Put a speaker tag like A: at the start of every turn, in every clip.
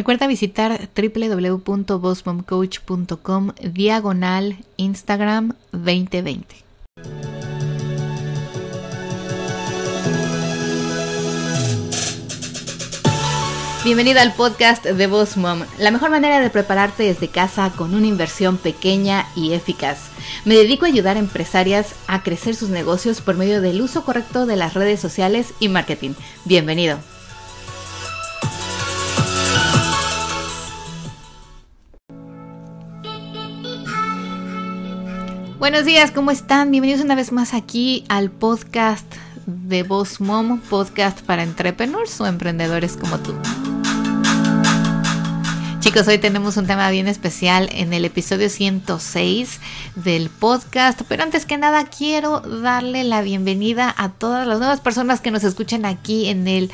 A: Recuerda visitar www.bossmomcoach.com diagonal Instagram 2020. Bienvenida al podcast de Boss Mom, la mejor manera de prepararte desde casa con una inversión pequeña y eficaz. Me dedico a ayudar a empresarias a crecer sus negocios por medio del uso correcto de las redes sociales y marketing. Bienvenido. Buenos días, ¿cómo están? Bienvenidos una vez más aquí al podcast de Boss Mom, podcast para entrepreneurs o emprendedores como tú. Chicos, hoy tenemos un tema bien especial en el episodio 106 del podcast, pero antes que nada quiero darle la bienvenida a todas las nuevas personas que nos escuchan aquí en el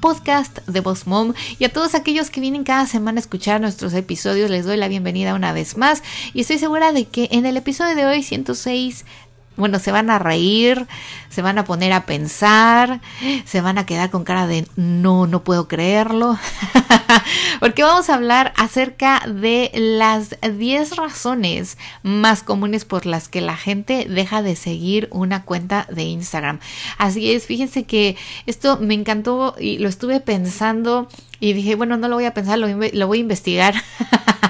A: podcast de Boss Mom. Y a todos aquellos que vienen cada semana a escuchar nuestros episodios les doy la bienvenida una vez más. Y estoy segura de que en el episodio de hoy 106 bueno, se van a reír, se van a poner a pensar, se van a quedar con cara de no, no puedo creerlo, porque vamos a hablar acerca de las 10 razones más comunes por las que la gente deja de seguir una cuenta de Instagram. Así es, fíjense que esto me encantó y lo estuve pensando y dije, bueno, no lo voy a pensar, lo, lo voy a investigar.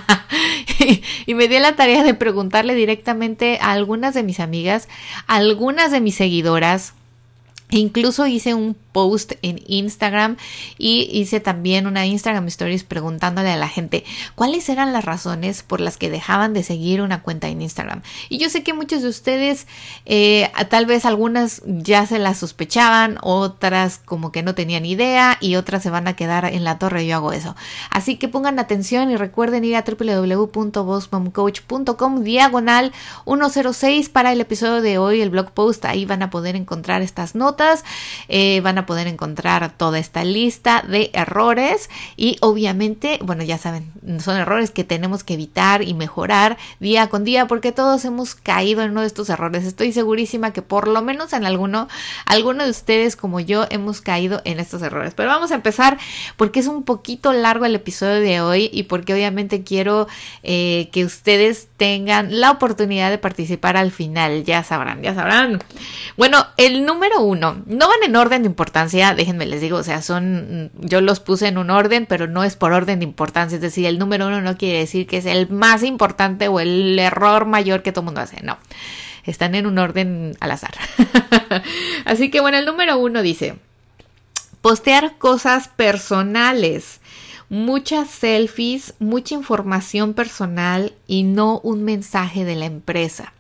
A: y me di la tarea de preguntarle directamente a algunas de mis amigas, a algunas de mis seguidoras, Incluso hice un post en Instagram y hice también una Instagram Stories preguntándole a la gente cuáles eran las razones por las que dejaban de seguir una cuenta en Instagram. Y yo sé que muchos de ustedes, eh, tal vez algunas ya se las sospechaban, otras como que no tenían idea y otras se van a quedar en la torre. Yo hago eso. Así que pongan atención y recuerden ir a www.bossmomcoach.com diagonal 106 para el episodio de hoy, el blog post. Ahí van a poder encontrar estas notas eh, van a poder encontrar toda esta lista de errores y obviamente, bueno, ya saben, son errores que tenemos que evitar y mejorar día con día porque todos hemos caído en uno de estos errores. Estoy segurísima que por lo menos en alguno, alguno de ustedes como yo hemos caído en estos errores. Pero vamos a empezar porque es un poquito largo el episodio de hoy y porque obviamente quiero eh, que ustedes tengan la oportunidad de participar al final. Ya sabrán, ya sabrán. Bueno, el número uno no, van en orden de importancia, déjenme les digo, o sea, son, yo los puse en un orden, pero no es por orden de importancia, es decir, el número uno no quiere decir que es el más importante o el error mayor que todo mundo hace, no, están en un orden al azar. Así que bueno, el número uno dice, postear cosas personales muchas selfies, mucha información personal y no un mensaje de la empresa.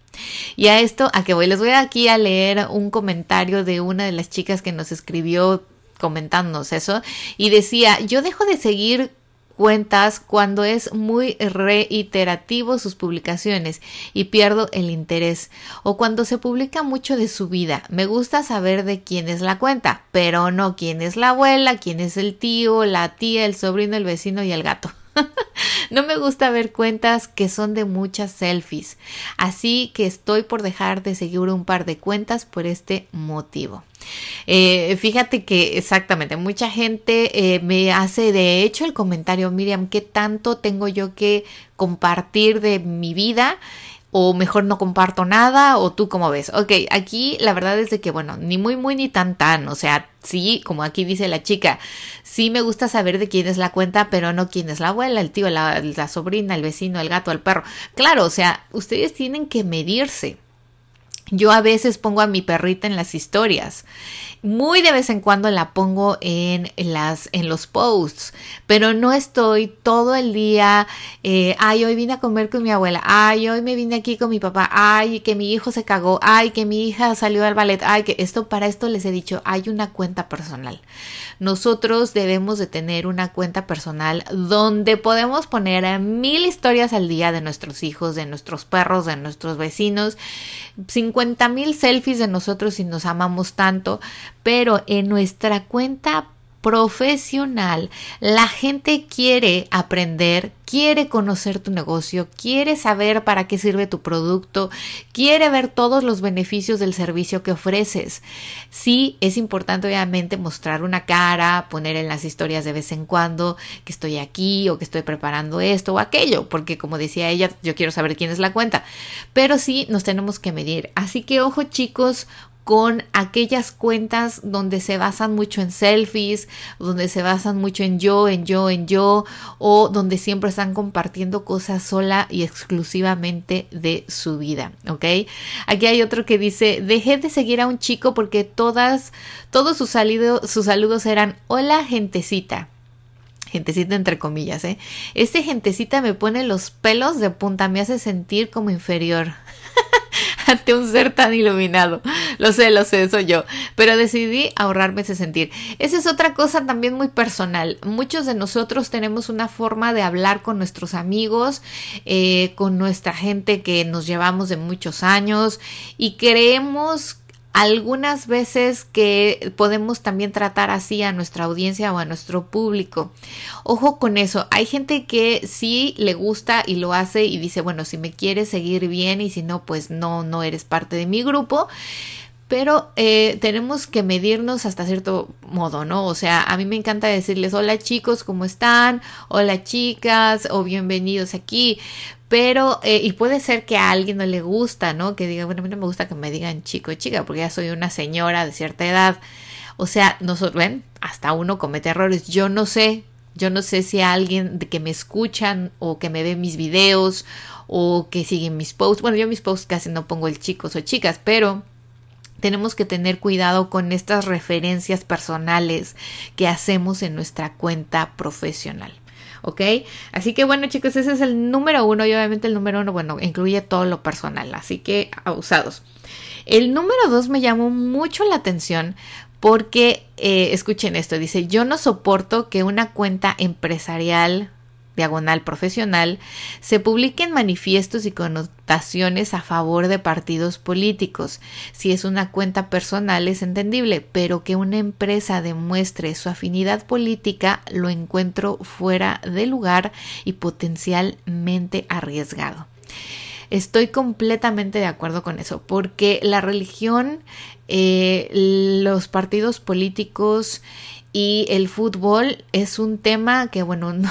A: Y a esto, a que voy, les voy aquí a leer un comentario de una de las chicas que nos escribió comentándonos eso y decía, yo dejo de seguir cuentas cuando es muy reiterativo sus publicaciones y pierdo el interés o cuando se publica mucho de su vida. Me gusta saber de quién es la cuenta, pero no quién es la abuela, quién es el tío, la tía, el sobrino, el vecino y el gato. no me gusta ver cuentas que son de muchas selfies, así que estoy por dejar de seguir un par de cuentas por este motivo. Eh, fíjate que exactamente, mucha gente eh, me hace de hecho el comentario, Miriam, ¿qué tanto tengo yo que compartir de mi vida? O mejor no comparto nada o tú cómo ves. Ok, aquí la verdad es de que bueno, ni muy muy ni tan tan, o sea, sí, como aquí dice la chica, sí me gusta saber de quién es la cuenta, pero no quién es la abuela, el tío, la, la sobrina, el vecino, el gato, el perro. Claro, o sea, ustedes tienen que medirse. Yo a veces pongo a mi perrita en las historias. Muy de vez en cuando la pongo en las en los posts, pero no estoy todo el día. Eh, ay, hoy vine a comer con mi abuela. Ay, hoy me vine aquí con mi papá. Ay, que mi hijo se cagó. Ay, que mi hija salió al ballet. Ay, que esto para esto les he dicho. Hay una cuenta personal. Nosotros debemos de tener una cuenta personal donde podemos poner mil historias al día de nuestros hijos, de nuestros perros, de nuestros vecinos 50 mil selfies de nosotros y nos amamos tanto, pero en nuestra cuenta profesional. La gente quiere aprender, quiere conocer tu negocio, quiere saber para qué sirve tu producto, quiere ver todos los beneficios del servicio que ofreces. Sí, es importante obviamente mostrar una cara, poner en las historias de vez en cuando que estoy aquí o que estoy preparando esto o aquello, porque como decía ella, yo quiero saber quién es la cuenta. Pero sí nos tenemos que medir. Así que ojo chicos, con aquellas cuentas donde se basan mucho en selfies, donde se basan mucho en yo, en yo, en yo, o donde siempre están compartiendo cosas sola y exclusivamente de su vida, ¿ok? Aquí hay otro que dice, dejé de seguir a un chico porque todas, todos sus, sus saludos eran, hola gentecita gentecita entre comillas, ¿eh? Este gentecita me pone los pelos de punta, me hace sentir como inferior. ante un ser tan iluminado. Lo sé, lo sé, soy yo. Pero decidí ahorrarme ese sentir. Esa es otra cosa también muy personal. Muchos de nosotros tenemos una forma de hablar con nuestros amigos, eh, con nuestra gente que nos llevamos de muchos años y creemos algunas veces que podemos también tratar así a nuestra audiencia o a nuestro público. Ojo con eso, hay gente que sí le gusta y lo hace y dice, bueno, si me quieres seguir bien y si no, pues no, no eres parte de mi grupo pero eh, tenemos que medirnos hasta cierto modo, ¿no? O sea, a mí me encanta decirles hola chicos, ¿cómo están? Hola chicas o bienvenidos aquí, pero, eh, y puede ser que a alguien no le gusta, ¿no? Que diga, bueno, a mí no me gusta que me digan chico y chica, porque ya soy una señora de cierta edad. O sea, nosotros, ven, hasta uno comete errores. Yo no sé, yo no sé si alguien de que me escuchan o que me ve mis videos o que siguen mis posts. Bueno, yo mis posts casi no pongo el chicos o chicas, pero tenemos que tener cuidado con estas referencias personales que hacemos en nuestra cuenta profesional. ¿Ok? Así que bueno chicos, ese es el número uno y obviamente el número uno, bueno, incluye todo lo personal, así que abusados. El número dos me llamó mucho la atención porque, eh, escuchen esto, dice, yo no soporto que una cuenta empresarial diagonal profesional, se publiquen manifiestos y connotaciones a favor de partidos políticos. Si es una cuenta personal es entendible, pero que una empresa demuestre su afinidad política lo encuentro fuera de lugar y potencialmente arriesgado. Estoy completamente de acuerdo con eso, porque la religión, eh, los partidos políticos y el fútbol es un tema que, bueno, no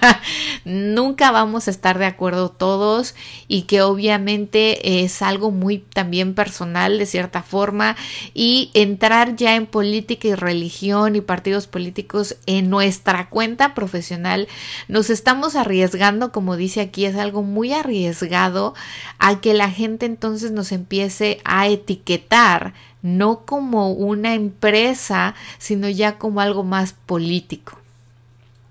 A: nunca vamos a estar de acuerdo todos y que obviamente es algo muy también personal de cierta forma y entrar ya en política y religión y partidos políticos en nuestra cuenta profesional nos estamos arriesgando como dice aquí es algo muy arriesgado a que la gente entonces nos empiece a etiquetar no como una empresa sino ya como algo más político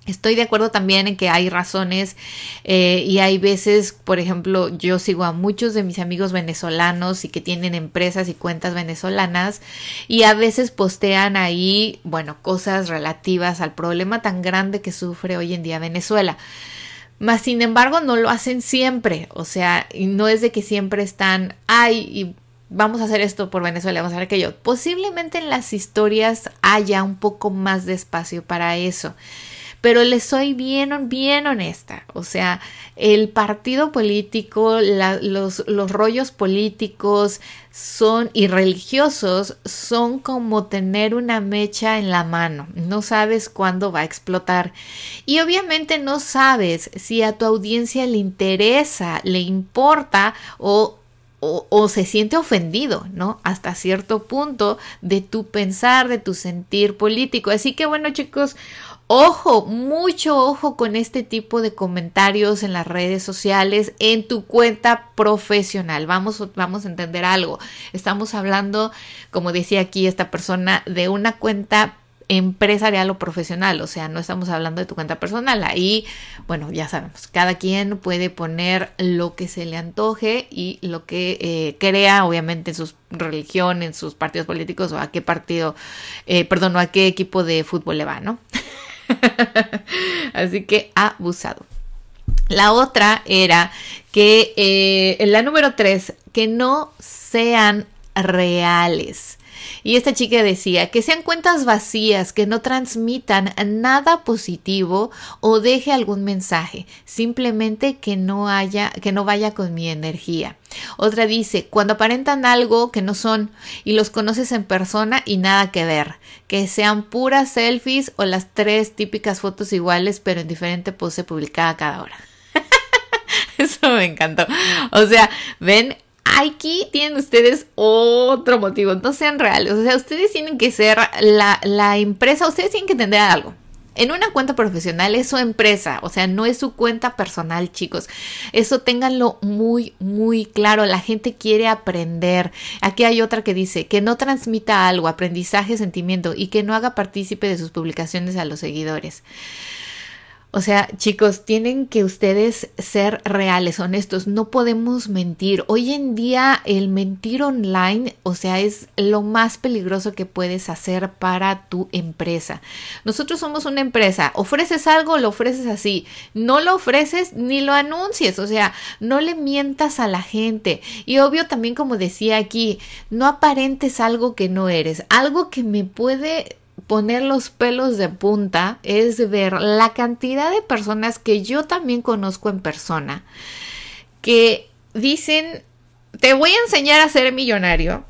A: Estoy de acuerdo también en que hay razones eh, y hay veces, por ejemplo, yo sigo a muchos de mis amigos venezolanos y que tienen empresas y cuentas venezolanas y a veces postean ahí, bueno, cosas relativas al problema tan grande que sufre hoy en día Venezuela. Mas, sin embargo, no lo hacen siempre, o sea, y no es de que siempre están, ay, y vamos a hacer esto por Venezuela, vamos a hacer aquello. Posiblemente en las historias haya un poco más de espacio para eso. Pero les soy bien, bien honesta. O sea, el partido político, los, los rollos políticos son y religiosos son como tener una mecha en la mano. No sabes cuándo va a explotar. Y obviamente no sabes si a tu audiencia le interesa, le importa o o, o, se siente ofendido, ¿no? Hasta cierto punto de tu pensar, de tu sentir político. Así que bueno, chicos, Ojo, mucho ojo con este tipo de comentarios en las redes sociales, en tu cuenta profesional. Vamos, vamos a entender algo. Estamos hablando, como decía aquí esta persona, de una cuenta empresarial o profesional, o sea, no estamos hablando de tu cuenta personal. Ahí, bueno, ya sabemos, cada quien puede poner lo que se le antoje y lo que eh, crea, obviamente, en su religión, en sus partidos políticos o a qué partido, eh, perdón, o a qué equipo de fútbol le va, ¿no? Así que abusado. La otra era que eh, la número tres, que no sean reales. Y esta chica decía que sean cuentas vacías, que no transmitan nada positivo o deje algún mensaje, simplemente que no haya, que no vaya con mi energía. Otra dice, cuando aparentan algo que no son y los conoces en persona y nada que ver, que sean puras selfies o las tres típicas fotos iguales pero en diferente pose publicada cada hora. Eso me encantó. O sea, ven, aquí tienen ustedes otro motivo. No sean reales. O sea, ustedes tienen que ser la, la empresa, ustedes tienen que entender algo. En una cuenta profesional es su empresa, o sea, no es su cuenta personal, chicos. Eso ténganlo muy, muy claro. La gente quiere aprender. Aquí hay otra que dice que no transmita algo, aprendizaje, sentimiento y que no haga partícipe de sus publicaciones a los seguidores. O sea, chicos, tienen que ustedes ser reales, honestos, no podemos mentir. Hoy en día el mentir online, o sea, es lo más peligroso que puedes hacer para tu empresa. Nosotros somos una empresa, ofreces algo, lo ofreces así, no lo ofreces ni lo anuncies, o sea, no le mientas a la gente. Y obvio también, como decía aquí, no aparentes algo que no eres, algo que me puede poner los pelos de punta es ver la cantidad de personas que yo también conozco en persona que dicen, te voy a enseñar a ser millonario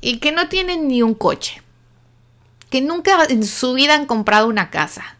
A: y que no tienen ni un coche, que nunca en su vida han comprado una casa.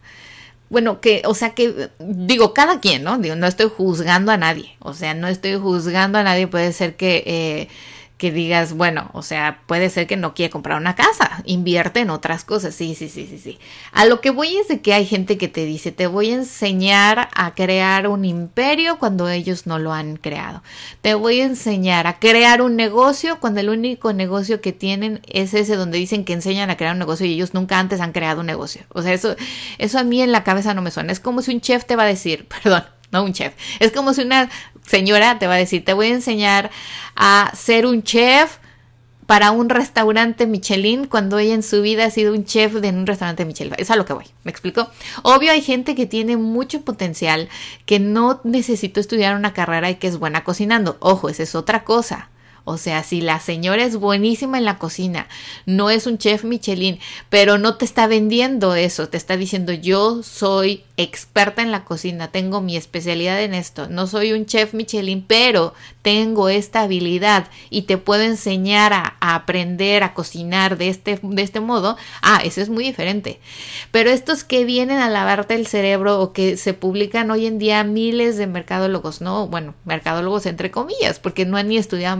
A: Bueno, que, o sea, que digo, cada quien, ¿no? Digo, no estoy juzgando a nadie, o sea, no estoy juzgando a nadie, puede ser que... Eh, que digas, bueno, o sea, puede ser que no quiere comprar una casa, invierte en otras cosas, sí, sí, sí, sí, sí. A lo que voy es de que hay gente que te dice, te voy a enseñar a crear un imperio cuando ellos no lo han creado. Te voy a enseñar a crear un negocio cuando el único negocio que tienen es ese donde dicen que enseñan a crear un negocio y ellos nunca antes han creado un negocio. O sea, eso, eso a mí en la cabeza no me suena. Es como si un chef te va a decir, perdón, no un chef. Es como si una señora te va a decir, te voy a enseñar a ser un chef para un restaurante Michelin cuando ella en su vida ha sido un chef de un restaurante Michelin. Es a lo que voy, ¿me explico? Obvio hay gente que tiene mucho potencial, que no necesitó estudiar una carrera y que es buena cocinando. Ojo, esa es otra cosa. O sea, si la señora es buenísima en la cocina, no es un chef Michelin, pero no te está vendiendo eso, te está diciendo yo soy experta en la cocina, tengo mi especialidad en esto, no soy un chef Michelin, pero tengo esta habilidad y te puedo enseñar a, aprender a cocinar de este, de este modo, ah, eso es muy diferente. Pero estos que vienen a lavarte el cerebro o que se publican hoy en día miles de mercadólogos, no, bueno, mercadólogos entre comillas, porque no han ni estudiado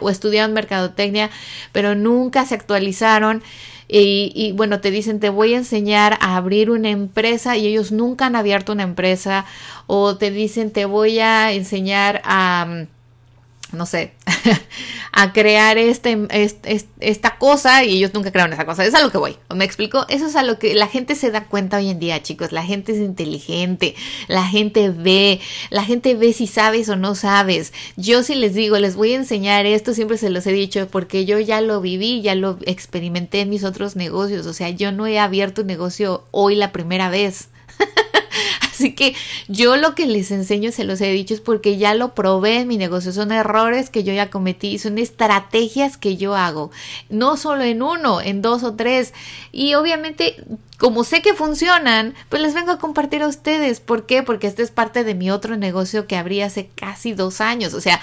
A: o estudiaron mercadotecnia, pero nunca se actualizaron. Y, bueno, te dicen, te voy a enseñar a abrir una empresa y ellos nunca han abierto una empresa. O te dicen, te voy a enseñar a no sé, a crear este, esta cosa y ellos nunca crearon esa cosa. Es a lo que voy. ¿Me explico? Eso es a lo que la gente se da cuenta hoy en día, chicos. La gente es inteligente, la gente ve, la gente ve si sabes o no sabes. Yo si les digo, les voy a enseñar esto, siempre se los he dicho, porque yo ya lo viví, ya lo experimenté en mis otros negocios. O sea, yo no he abierto un negocio hoy la primera vez. Así que yo lo que les enseño, se los he dicho, es porque ya lo probé en mi negocio. Son errores que yo ya cometí, son estrategias que yo hago. No solo en uno, en dos o tres. Y obviamente, como sé que funcionan, pues les vengo a compartir a ustedes. ¿Por qué? Porque este es parte de mi otro negocio que abrí hace casi dos años. O sea,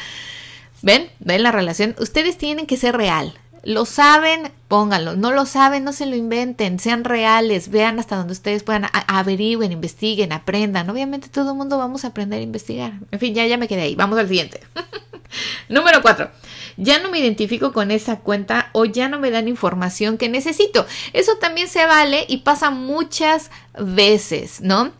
A: ¿ven? ¿Ven la relación? Ustedes tienen que ser real. Lo saben, pónganlo. No lo saben, no se lo inventen. Sean reales. Vean hasta donde ustedes puedan. averigüen, investiguen, aprendan. Obviamente todo el mundo vamos a aprender a investigar. En fin, ya, ya me quedé ahí. Vamos al siguiente. Número cuatro. Ya no me identifico con esa cuenta o ya no me dan información que necesito. Eso también se vale y pasa muchas veces, ¿no?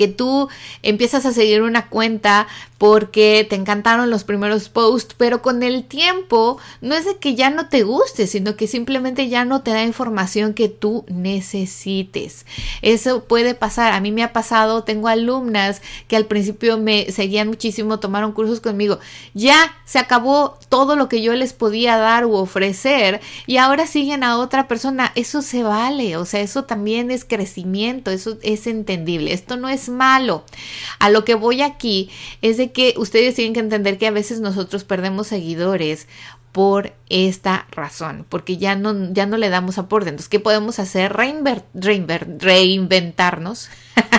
A: Que tú empiezas a seguir una cuenta porque te encantaron los primeros posts, pero con el tiempo no es de que ya no te guste, sino que simplemente ya no te da información que tú necesites. Eso puede pasar, a mí me ha pasado, tengo alumnas que al principio me seguían muchísimo, tomaron cursos conmigo, ya se acabó todo lo que yo les podía dar u ofrecer y ahora siguen a otra persona, eso se vale, o sea, eso también es crecimiento, eso es entendible, esto no es malo. A lo que voy aquí es de que ustedes tienen que entender que a veces nosotros perdemos seguidores por esta razón, porque ya no, ya no le damos aporte. Entonces, ¿qué podemos hacer? reinventarnos.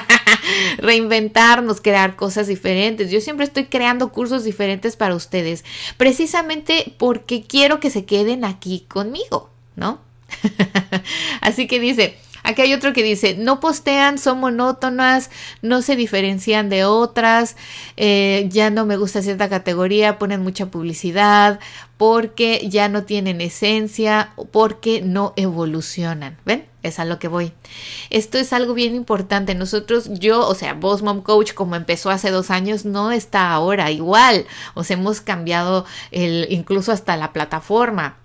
A: reinventarnos, crear cosas diferentes. Yo siempre estoy creando cursos diferentes para ustedes, precisamente porque quiero que se queden aquí conmigo, ¿no? Así que dice, Aquí hay otro que dice, no postean, son monótonas, no se diferencian de otras, eh, ya no me gusta cierta categoría, ponen mucha publicidad, porque ya no tienen esencia, porque no evolucionan. ¿Ven? Es a lo que voy. Esto es algo bien importante. Nosotros, yo, o sea, Boss Mom Coach, como empezó hace dos años, no está ahora igual. O sea, hemos cambiado el, incluso hasta la plataforma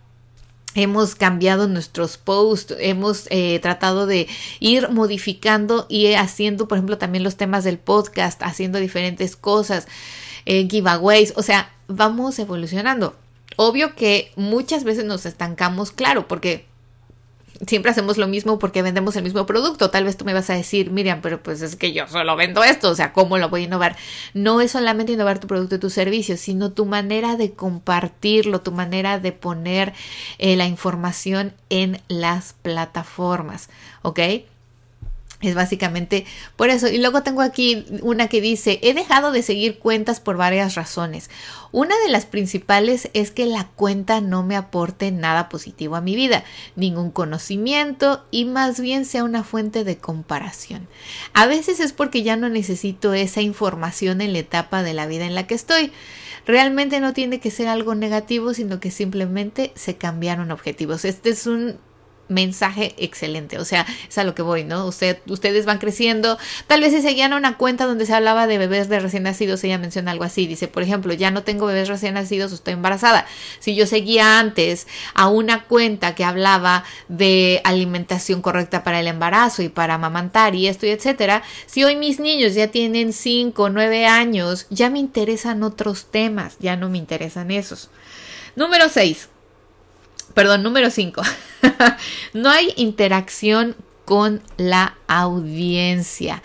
A: hemos cambiado nuestros posts, hemos eh, tratado de ir modificando y haciendo, por ejemplo, también los temas del podcast, haciendo diferentes cosas, eh, giveaways, o sea, vamos evolucionando. Obvio que muchas veces nos estancamos, claro, porque siempre hacemos lo mismo porque vendemos el mismo producto. Tal vez tú me vas a decir, Miriam, pero pues es que yo solo vendo esto, o sea, ¿cómo lo voy a innovar? No es solamente innovar tu producto y tu servicio, sino tu manera de compartirlo, tu manera de poner eh, la información en las plataformas, ¿ok? Es básicamente por eso. Y luego tengo aquí una que dice, he dejado de seguir cuentas por varias razones. Una de las principales es que la cuenta no me aporte nada positivo a mi vida, ningún conocimiento y más bien sea una fuente de comparación. A veces es porque ya no necesito esa información en la etapa de la vida en la que estoy. Realmente no tiene que ser algo negativo, sino que simplemente se cambiaron objetivos. Este es un mensaje excelente. O sea, es a lo que voy, ¿no? Usted, ustedes van creciendo. Tal vez si seguían una cuenta donde se hablaba de bebés de recién nacidos, ella menciona algo así. Dice, por ejemplo, ya no tengo bebés recién nacidos, estoy embarazada. Si yo seguía antes a una cuenta que hablaba de alimentación correcta para el embarazo y para amamantar y esto y etcétera, si hoy mis niños ya tienen 5 o 9 años, ya me interesan otros temas, ya no me interesan esos. Número 6 perdón, número 5. no hay interacción con la audiencia.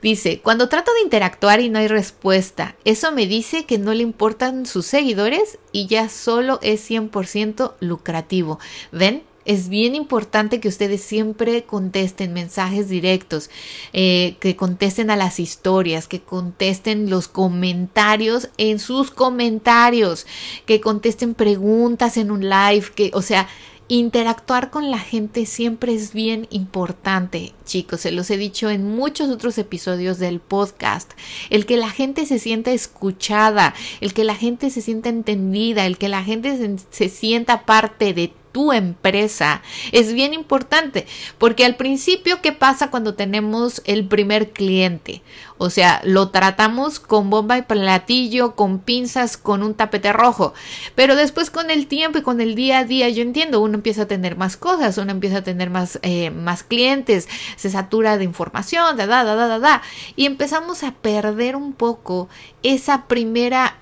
A: Dice, cuando trato de interactuar y no hay respuesta, eso me dice que no le importan sus seguidores y ya solo es 100% lucrativo. ¿Ven? Es bien importante que ustedes siempre contesten mensajes directos, eh, que contesten a las historias, que contesten los comentarios en sus comentarios, que contesten preguntas en un live, que, o sea, interactuar con la gente siempre es bien importante, chicos. Se los he dicho en muchos otros episodios del podcast. El que la gente se sienta escuchada, el que la gente se sienta entendida, el que la gente se, se sienta parte de tu empresa es bien importante porque al principio, ¿qué pasa cuando tenemos el primer cliente? O sea, lo tratamos con bomba y platillo, con pinzas, con un tapete rojo. Pero después con el tiempo y con el día a día, yo entiendo, uno empieza a tener más cosas, uno empieza a tener más, eh, más clientes, se satura de información, da, da, da, da, da, y empezamos a perder un poco esa primera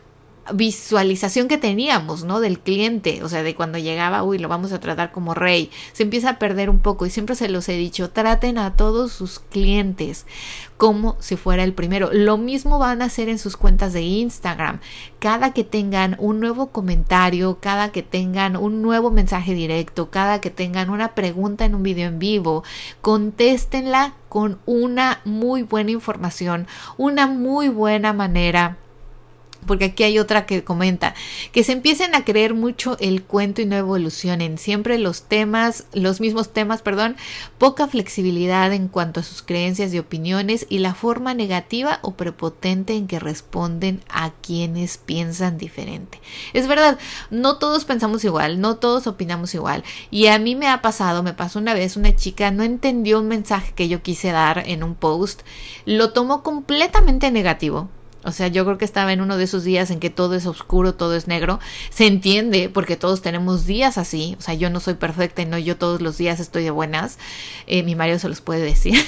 A: visualización que teníamos, ¿no? Del cliente, o sea, de cuando llegaba, uy, lo vamos a tratar como rey, se empieza a perder un poco y siempre se los he dicho, traten a todos sus clientes como si fuera el primero. Lo mismo van a hacer en sus cuentas de Instagram. Cada que tengan un nuevo comentario, cada que tengan un nuevo mensaje directo, cada que tengan una pregunta en un video en vivo, contéstenla con una muy buena información, una muy buena manera porque aquí hay otra que comenta, que se empiecen a creer mucho el cuento y no evolucionen, siempre los temas, los mismos temas, perdón, poca flexibilidad en cuanto a sus creencias y opiniones y la forma negativa o prepotente en que responden a quienes piensan diferente. Es verdad, no todos pensamos igual, no todos opinamos igual y a mí me ha pasado, me pasó una vez una chica no entendió un mensaje que yo quise dar en un post, lo tomó completamente negativo o sea, yo creo que estaba en uno de esos días en que todo es oscuro, todo es negro. Se entiende porque todos tenemos días así. O sea, yo no soy perfecta y no yo todos los días estoy de buenas. Eh, mi marido se los puede decir.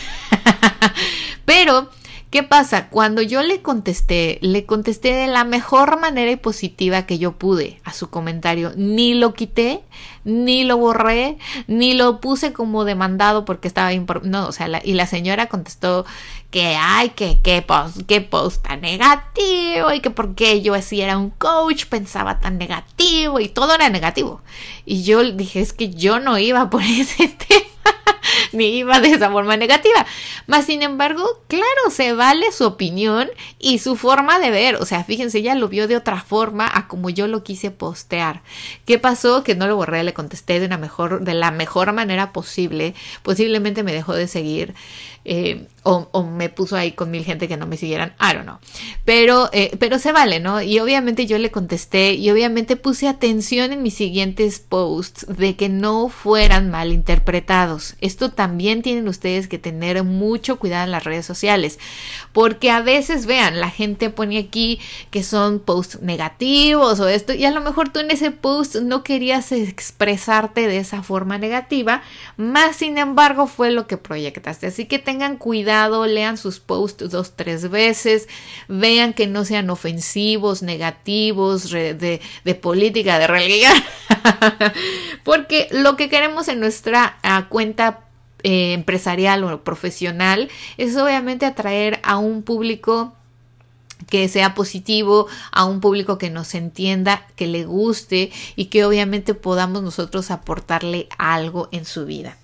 A: Pero ¿Qué pasa? Cuando yo le contesté, le contesté de la mejor manera y positiva que yo pude a su comentario. Ni lo quité, ni lo borré, ni lo puse como demandado porque estaba no, o sea, y la señora contestó que ay, que qué post, qué post tan negativo y que porque yo así era un coach pensaba tan negativo y todo era negativo. Y yo dije, es que yo no iba por ese tema ni iba de esa forma negativa. Más sin embargo, claro, se vale su opinión y su forma de ver. O sea, fíjense, ella lo vio de otra forma a como yo lo quise postear. ¿Qué pasó? Que no lo borré, le contesté de una mejor, de la mejor manera posible. Posiblemente me dejó de seguir. Eh, o, me puso ahí con mil gente que no me siguieran, I don't know. Pero, eh, pero se vale, ¿no? Y obviamente yo le contesté y obviamente puse atención en mis siguientes posts de que no fueran mal interpretados. Esto también tienen ustedes que tener mucho cuidado en las redes sociales, porque a veces, vean, la gente pone aquí que son posts negativos o esto, y a lo mejor tú en ese post no querías expresarte de esa forma negativa, más sin embargo fue lo que proyectaste. Así que tengan cuidado, lean sus posts dos, tres veces, vean que no sean ofensivos, negativos, de, política, de religión, porque lo que queremos en nuestra ah, cuenta eh, empresarial o profesional es obviamente atraer a un público que sea positivo, a un público que nos entienda, que le guste y que obviamente podamos nosotros aportarle algo en su vida.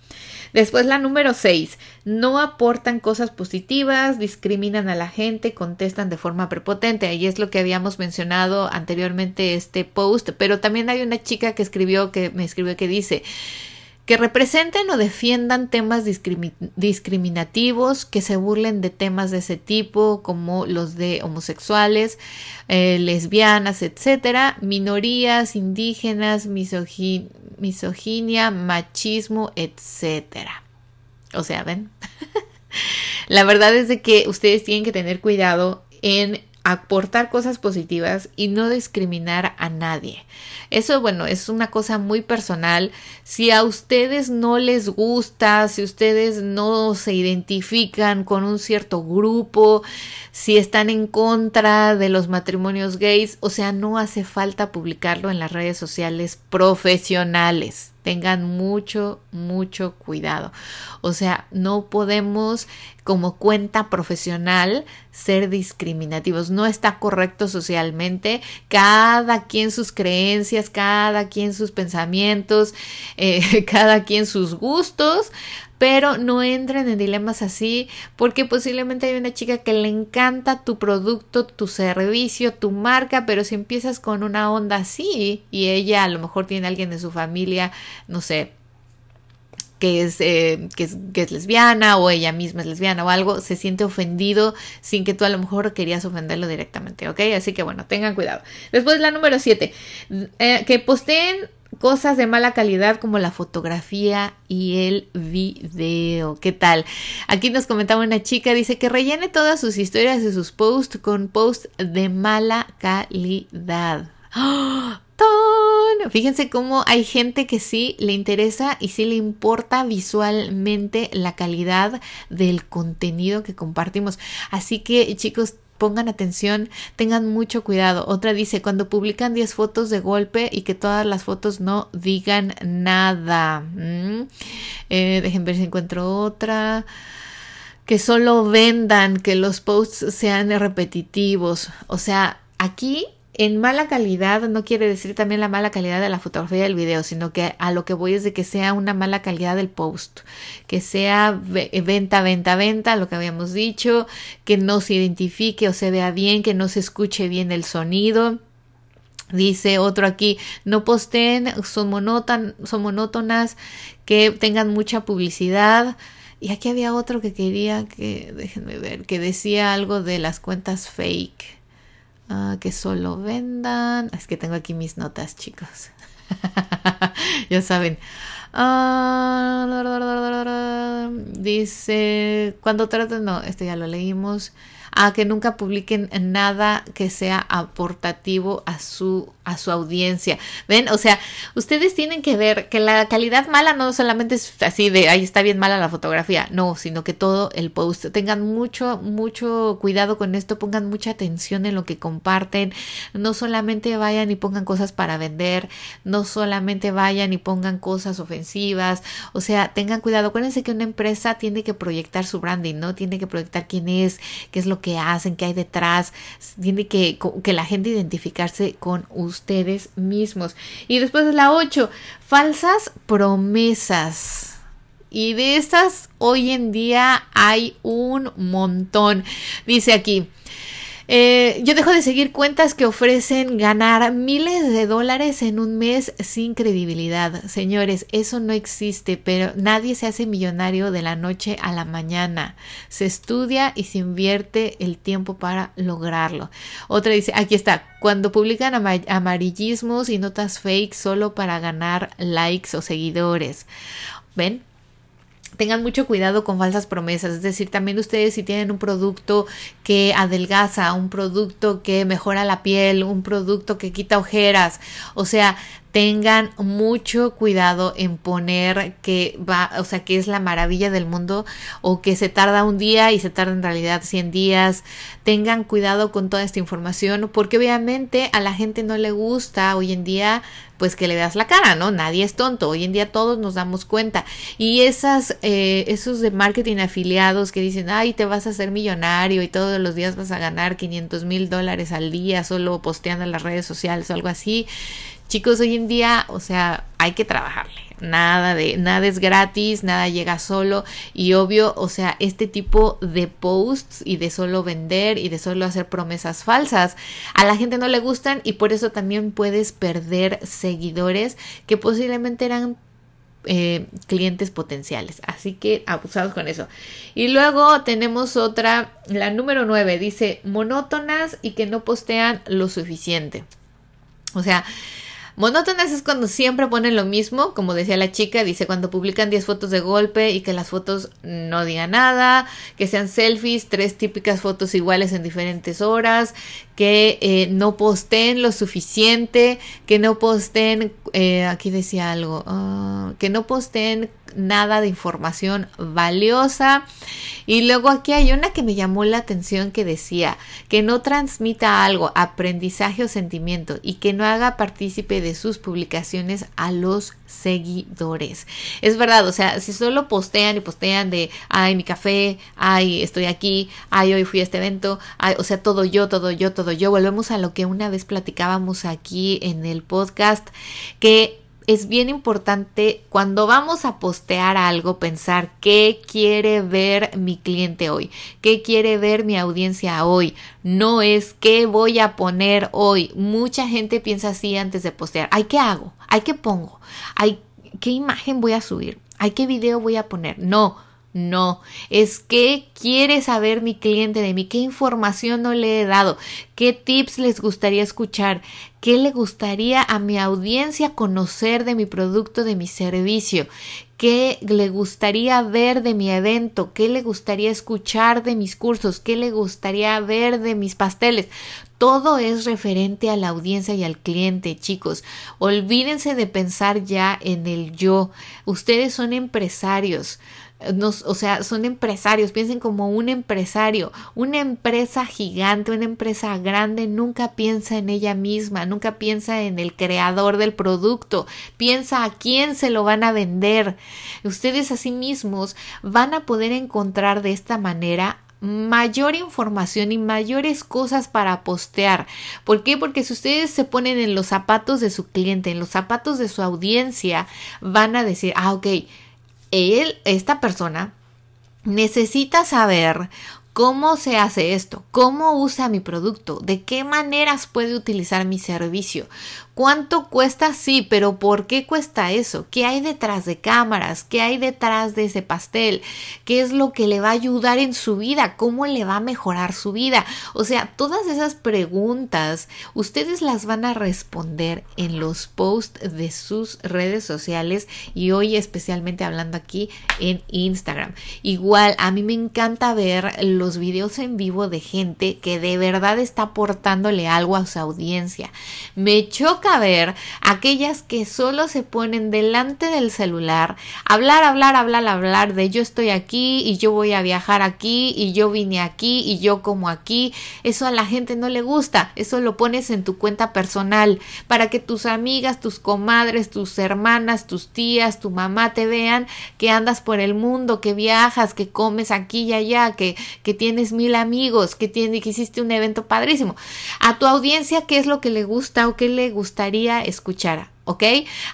A: Después la número 6. No aportan cosas positivas, discriminan a la gente, contestan de forma prepotente. Ahí es lo que habíamos mencionado anteriormente este post, pero también hay una chica que escribió que me escribió que dice que representen o defiendan temas discriminativos, que se burlen de temas de ese tipo, como los de homosexuales, eh, lesbianas, etcétera, minorías, indígenas, misoginia, machismo, etcétera. O sea, ven. La verdad es de que ustedes tienen que tener cuidado en aportar cosas positivas y no discriminar a nadie. Eso, bueno, es una cosa muy personal. Si a ustedes no les gusta, si ustedes no se identifican con un cierto grupo, si están en contra de los matrimonios gays, o sea, no hace falta publicarlo en las redes sociales profesionales. Tengan mucho, mucho cuidado. O sea, no podemos como cuenta profesional ser discriminativos. No está correcto socialmente. Cada quien sus creencias, cada quien sus pensamientos, eh, cada quien sus gustos pero no entren en dilemas así porque posiblemente hay una chica que le encanta tu producto, tu servicio, tu marca, pero si empiezas con una onda así y ella a lo mejor tiene alguien de su familia, no sé, que es, eh, que es, que es, lesbiana o ella misma es lesbiana o algo, se siente ofendido sin que tú a lo mejor querías ofenderlo directamente, ¿ok? Así que bueno, tengan cuidado. Después la número 7, eh, que posteen cosas de mala calidad como la fotografía y el video. ¿Qué tal? Aquí nos comentaba una chica, dice que rellene todas sus historias y sus posts con posts de mala calidad. ¡Oh! Fíjense cómo hay gente que sí le interesa y sí le importa visualmente la calidad del contenido que compartimos. Así que chicos, pongan atención, tengan mucho cuidado. Otra dice, cuando publican 10 fotos de golpe y que todas las fotos no digan nada. Mm. Eh, dejen ver si encuentro otra. Que solo vendan, que los posts sean repetitivos. O sea, aquí en mala calidad no quiere decir también la mala calidad de la fotografía del video, sino que a lo que voy es de que sea una mala calidad del post, que sea venta, venta, venta, lo que habíamos dicho, que no se identifique o se vea bien, que no se escuche bien el sonido. Dice otro aquí, no posteen, son, son monótonas, que tengan mucha publicidad. Y aquí había otro que quería que, déjenme ver, que decía algo de las cuentas fake. Ah, que solo vendan. Es que tengo aquí mis notas, chicos. ya saben. Ah, dice, cuando traten, no, esto ya lo leímos. A que nunca publiquen nada que sea aportativo a su a su audiencia. ¿Ven? O sea, ustedes tienen que ver que la calidad mala no solamente es así de ahí está bien mala la fotografía, no, sino que todo el post tengan mucho mucho cuidado con esto, pongan mucha atención en lo que comparten, no solamente vayan y pongan cosas para vender, no solamente vayan y pongan cosas ofensivas, o sea, tengan cuidado, acuérdense que una empresa tiene que proyectar su branding, ¿no? Tiene que proyectar quién es, qué es lo que hacen, qué hay detrás, tiene que que la gente identificarse con ustedes mismos. Y después la 8, falsas promesas. Y de estas hoy en día hay un montón. Dice aquí, eh, yo dejo de seguir cuentas que ofrecen ganar miles de dólares en un mes sin credibilidad. Señores, eso no existe, pero nadie se hace millonario de la noche a la mañana. Se estudia y se invierte el tiempo para lograrlo. Otra dice, aquí está, cuando publican amarillismos y notas fake solo para ganar likes o seguidores. ¿Ven? Tengan mucho cuidado con falsas promesas, es decir, también ustedes si tienen un producto que adelgaza, un producto que mejora la piel, un producto que quita ojeras, o sea, tengan mucho cuidado en poner que va, o sea, que es la maravilla del mundo o que se tarda un día y se tarda en realidad 100 días. Tengan cuidado con toda esta información porque obviamente a la gente no le gusta hoy en día pues que le das la cara, ¿no? Nadie es tonto. Hoy en día todos nos damos cuenta. Y esas, eh, esos de marketing afiliados que dicen, ay, te vas a hacer millonario y todos los días vas a ganar 500 mil dólares al día solo posteando en las redes sociales o algo así. Chicos, hoy en día, o sea, hay que trabajarle. Nada de, nada es gratis, nada llega solo. Y obvio, o sea, este tipo de posts y de solo vender y de solo hacer promesas falsas, a la gente no le gustan y por eso también puedes perder seguidores que posiblemente eran eh, clientes potenciales. Así que abusados con eso. Y luego tenemos otra, la número 9, dice monótonas y que no postean lo suficiente. O sea, Monótonas es cuando siempre ponen lo mismo, como decía la chica, dice cuando publican 10 fotos de golpe y que las fotos no digan nada, que sean selfies, tres típicas fotos iguales en diferentes horas, que eh, no posteen lo suficiente, que no posteen, eh, aquí decía algo, ah, que no posteen nada de información valiosa. Y luego aquí hay una que me llamó la atención que decía que no transmita algo, aprendizaje o sentimiento y que no haga partícipe de sus publicaciones a los seguidores. Es verdad, o sea, si solo postean y postean de, ay, mi café, ay, estoy aquí, ay, hoy fui a este evento, ay, o sea, todo yo, todo yo, todo yo, volvemos a lo que una vez platicábamos aquí en el podcast, que es bien importante cuando vamos a postear algo pensar qué quiere ver mi cliente hoy, qué quiere ver mi audiencia hoy. No es qué voy a poner hoy. Mucha gente piensa así antes de postear. Ay, ¿qué hago? Ay, ¿qué pongo? Ay, ¿qué imagen voy a subir? Ay, ¿qué video voy a poner? No no, es qué quiere saber mi cliente de mí, qué información no le he dado, qué tips les gustaría escuchar, qué le gustaría a mi audiencia conocer de mi producto, de mi servicio, qué le gustaría ver de mi evento, qué le gustaría escuchar de mis cursos, qué le gustaría ver de mis pasteles. Todo es referente a la audiencia y al cliente, chicos. Olvídense de pensar ya en el yo. Ustedes son empresarios o sea, son empresarios, piensen como un empresario, una empresa gigante, una empresa grande nunca piensa en ella misma, nunca piensa en el creador del producto, piensa a quién se lo van a vender. Ustedes a sí mismos van a poder encontrar de esta manera mayor información y mayores cosas para postear. ¿Por qué? Porque si ustedes se ponen en los zapatos de su cliente, en los zapatos de su audiencia, van a decir, ah, ok, él, esta persona, necesita saber ¿Cómo se hace esto? ¿Cómo usa mi producto? ¿De qué maneras puede utilizar mi servicio? ¿Cuánto cuesta? Sí, pero ¿por qué cuesta eso? ¿Qué hay detrás de cámaras? ¿Qué hay detrás de ese pastel? ¿Qué es lo que le va a ayudar en su vida? ¿Cómo le va a mejorar su vida? O sea, todas esas preguntas ustedes las van a responder en los posts de sus redes sociales y hoy especialmente hablando aquí en Instagram. Igual, a mí me encanta ver los los videos en vivo de gente que de verdad está aportándole algo a su audiencia. Me choca ver aquellas que solo se ponen delante del celular, hablar, hablar, hablar, hablar de yo estoy aquí y yo voy a viajar aquí y yo vine aquí y yo como aquí. Eso a la gente no le gusta. Eso lo pones en tu cuenta personal para que tus amigas, tus comadres, tus hermanas, tus tías, tu mamá te vean que andas por el mundo, que viajas, que comes aquí y allá, que, que tienes mil amigos, que, tiene, que hiciste un evento padrísimo. A tu audiencia, ¿qué es lo que le gusta o qué le gustaría escuchar? ¿ok?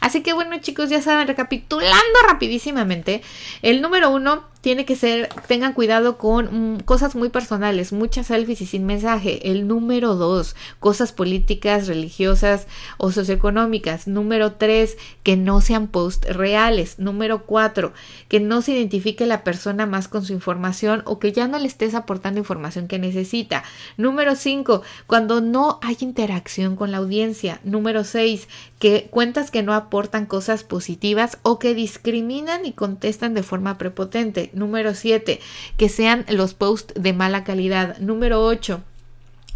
A: Así que bueno chicos, ya saben, recapitulando rapidísimamente, el número uno tiene que ser, tengan cuidado con mm, cosas muy personales, muchas selfies y sin mensaje. El número dos, cosas políticas, religiosas o socioeconómicas. Número tres, que no sean posts reales. Número cuatro, que no se identifique la persona más con su información o que ya no le estés aportando información que necesita. Número cinco, cuando no hay interacción con la audiencia. Número seis, que cuentas que no aportan cosas positivas o que discriminan y contestan de forma prepotente. Número 7, que sean los posts de mala calidad. Número 8,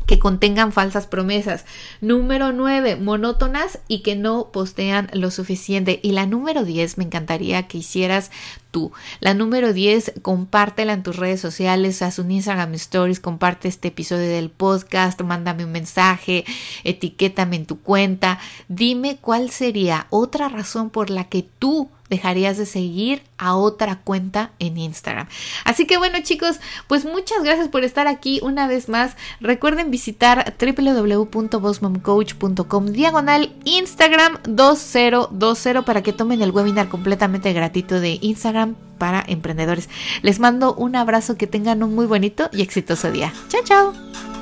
A: que contengan falsas promesas. Número 9, monótonas y que no postean lo suficiente. Y la número 10, me encantaría que hicieras tú. La número 10, compártela en tus redes sociales, haz un Instagram Stories, comparte este episodio del podcast, mándame un mensaje, etiquétame en tu cuenta. Dime cuál sería otra razón por la que tú dejarías de seguir a otra cuenta en Instagram. Así que bueno chicos, pues muchas gracias por estar aquí una vez más. Recuerden visitar www.bossmomcoach.com diagonal Instagram 2020 para que tomen el webinar completamente gratuito de Instagram para emprendedores. Les mando un abrazo, que tengan un muy bonito y exitoso día. Chao, chao.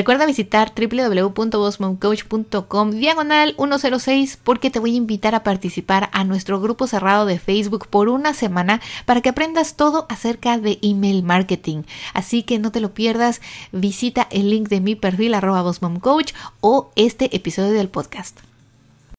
A: Recuerda visitar www.bossmomcoach.com diagonal 106 porque te voy a invitar a participar a nuestro grupo cerrado de Facebook por una semana para que aprendas todo acerca de email marketing. Así que no te lo pierdas, visita el link de mi perfil arroba Coach o este episodio del podcast.